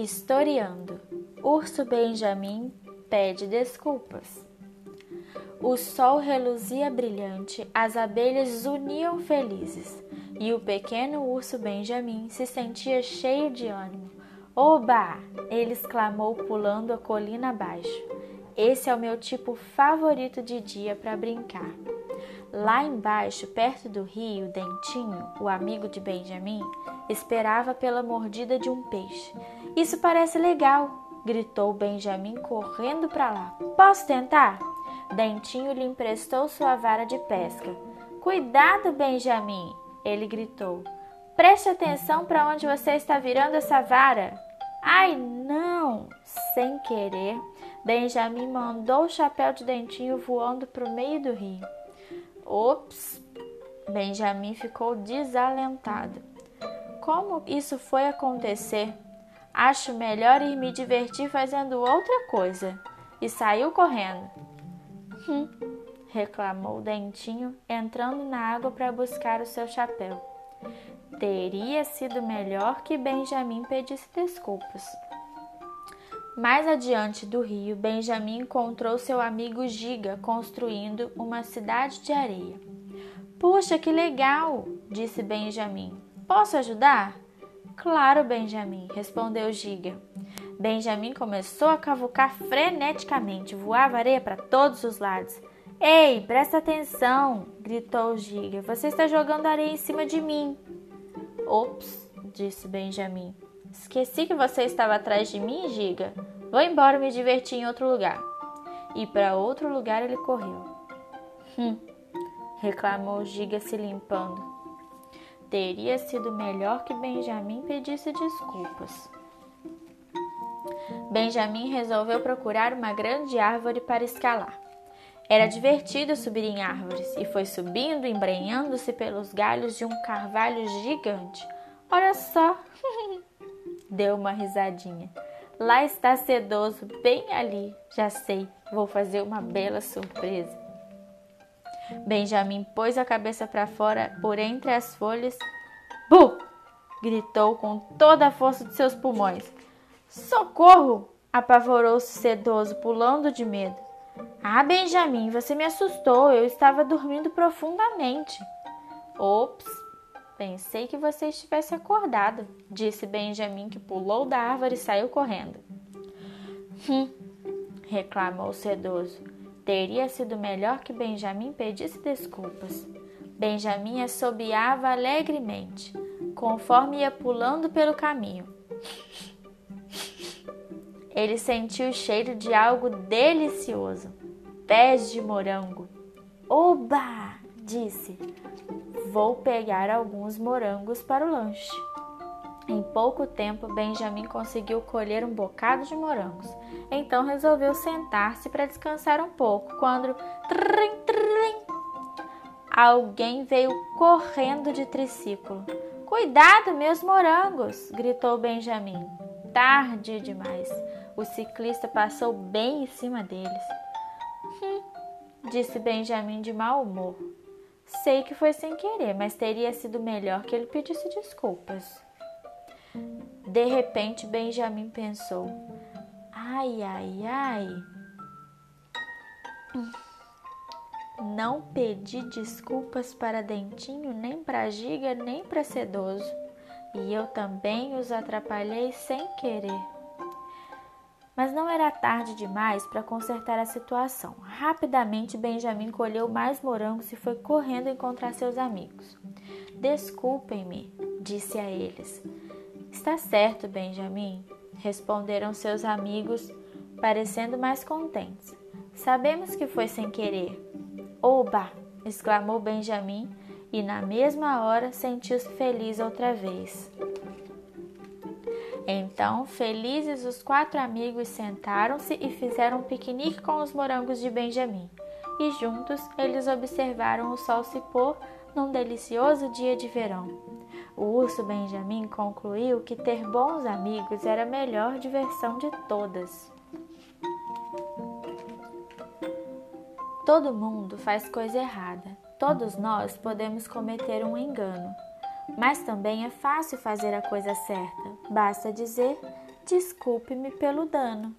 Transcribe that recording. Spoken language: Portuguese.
Historiando. Urso Benjamin pede desculpas. O sol reluzia brilhante, as abelhas zuniam felizes, e o pequeno urso Benjamin se sentia cheio de ânimo. Oba! ele exclamou pulando a colina abaixo. Esse é o meu tipo favorito de dia para brincar. Lá embaixo, perto do rio, Dentinho, o amigo de Benjamin, esperava pela mordida de um peixe. Isso parece legal, gritou Benjamin correndo para lá. Posso tentar? Dentinho lhe emprestou sua vara de pesca. Cuidado, Benjamin! ele gritou. Preste atenção para onde você está virando essa vara. Ai, não! Sem querer, Benjamin mandou o chapéu de Dentinho voando para o meio do rio. Ops! Benjamin ficou desalentado. Como isso foi acontecer? Acho melhor ir me divertir fazendo outra coisa. E saiu correndo. Hum, reclamou Dentinho, entrando na água para buscar o seu chapéu. Teria sido melhor que Benjamin pedisse desculpas. Mais adiante do rio, Benjamin encontrou seu amigo Giga construindo uma cidade de areia. Puxa, que legal! disse Benjamin. Posso ajudar? Claro, Benjamin, respondeu Giga. Benjamin começou a cavucar freneticamente, voava areia para todos os lados. Ei, presta atenção! gritou Giga. Você está jogando areia em cima de mim. Ops, disse Benjamin. Esqueci que você estava atrás de mim, Giga. Vou embora me divertir em outro lugar. E para outro lugar ele correu. Hum, reclamou Giga se limpando. Teria sido melhor que Benjamin pedisse desculpas. Benjamin resolveu procurar uma grande árvore para escalar. Era divertido subir em árvores e foi subindo, embrenhando-se pelos galhos de um carvalho gigante. Olha só! Deu uma risadinha. Lá está sedoso, bem ali. Já sei, vou fazer uma bela surpresa. Benjamin pôs a cabeça para fora por entre as folhas. Bu! gritou com toda a força de seus pulmões. Socorro! apavorou-se sedoso, pulando de medo. Ah, Benjamin, você me assustou. Eu estava dormindo profundamente. Ops, Pensei que você estivesse acordado, disse Benjamin, que pulou da árvore e saiu correndo. Hum, reclamou o sedoso. Teria sido melhor que Benjamin pedisse desculpas. Benjamin assobiava alegremente, conforme ia pulando pelo caminho. Ele sentiu o cheiro de algo delicioso. Pés de morango. Oba! disse. Vou pegar alguns morangos para o lanche. Em pouco tempo, Benjamin conseguiu colher um bocado de morangos. Então resolveu sentar-se para descansar um pouco. Quando trim, trim, alguém veio correndo de triciclo. Cuidado, meus morangos! gritou Benjamin. Tarde demais. O ciclista passou bem em cima deles. Hum, disse Benjamin de mau humor. Sei que foi sem querer, mas teria sido melhor que ele pedisse desculpas. De repente, Benjamin pensou: Ai, ai, ai. Não pedi desculpas para Dentinho, nem para Giga, nem para Sedoso. E eu também os atrapalhei sem querer. Mas não era tarde demais para consertar a situação. Rapidamente, Benjamin colheu mais morangos e foi correndo encontrar seus amigos. Desculpem-me, disse a eles. Está certo, Benjamin, responderam seus amigos, parecendo mais contentes. Sabemos que foi sem querer. Oba! exclamou Benjamin e, na mesma hora, sentiu-se feliz outra vez. Então, felizes, os quatro amigos sentaram-se e fizeram um piquenique com os morangos de Benjamin. E juntos eles observaram o sol se pôr num delicioso dia de verão. O urso Benjamin concluiu que ter bons amigos era a melhor diversão de todas. Todo mundo faz coisa errada. Todos nós podemos cometer um engano. Mas também é fácil fazer a coisa certa. Basta dizer: desculpe-me pelo dano.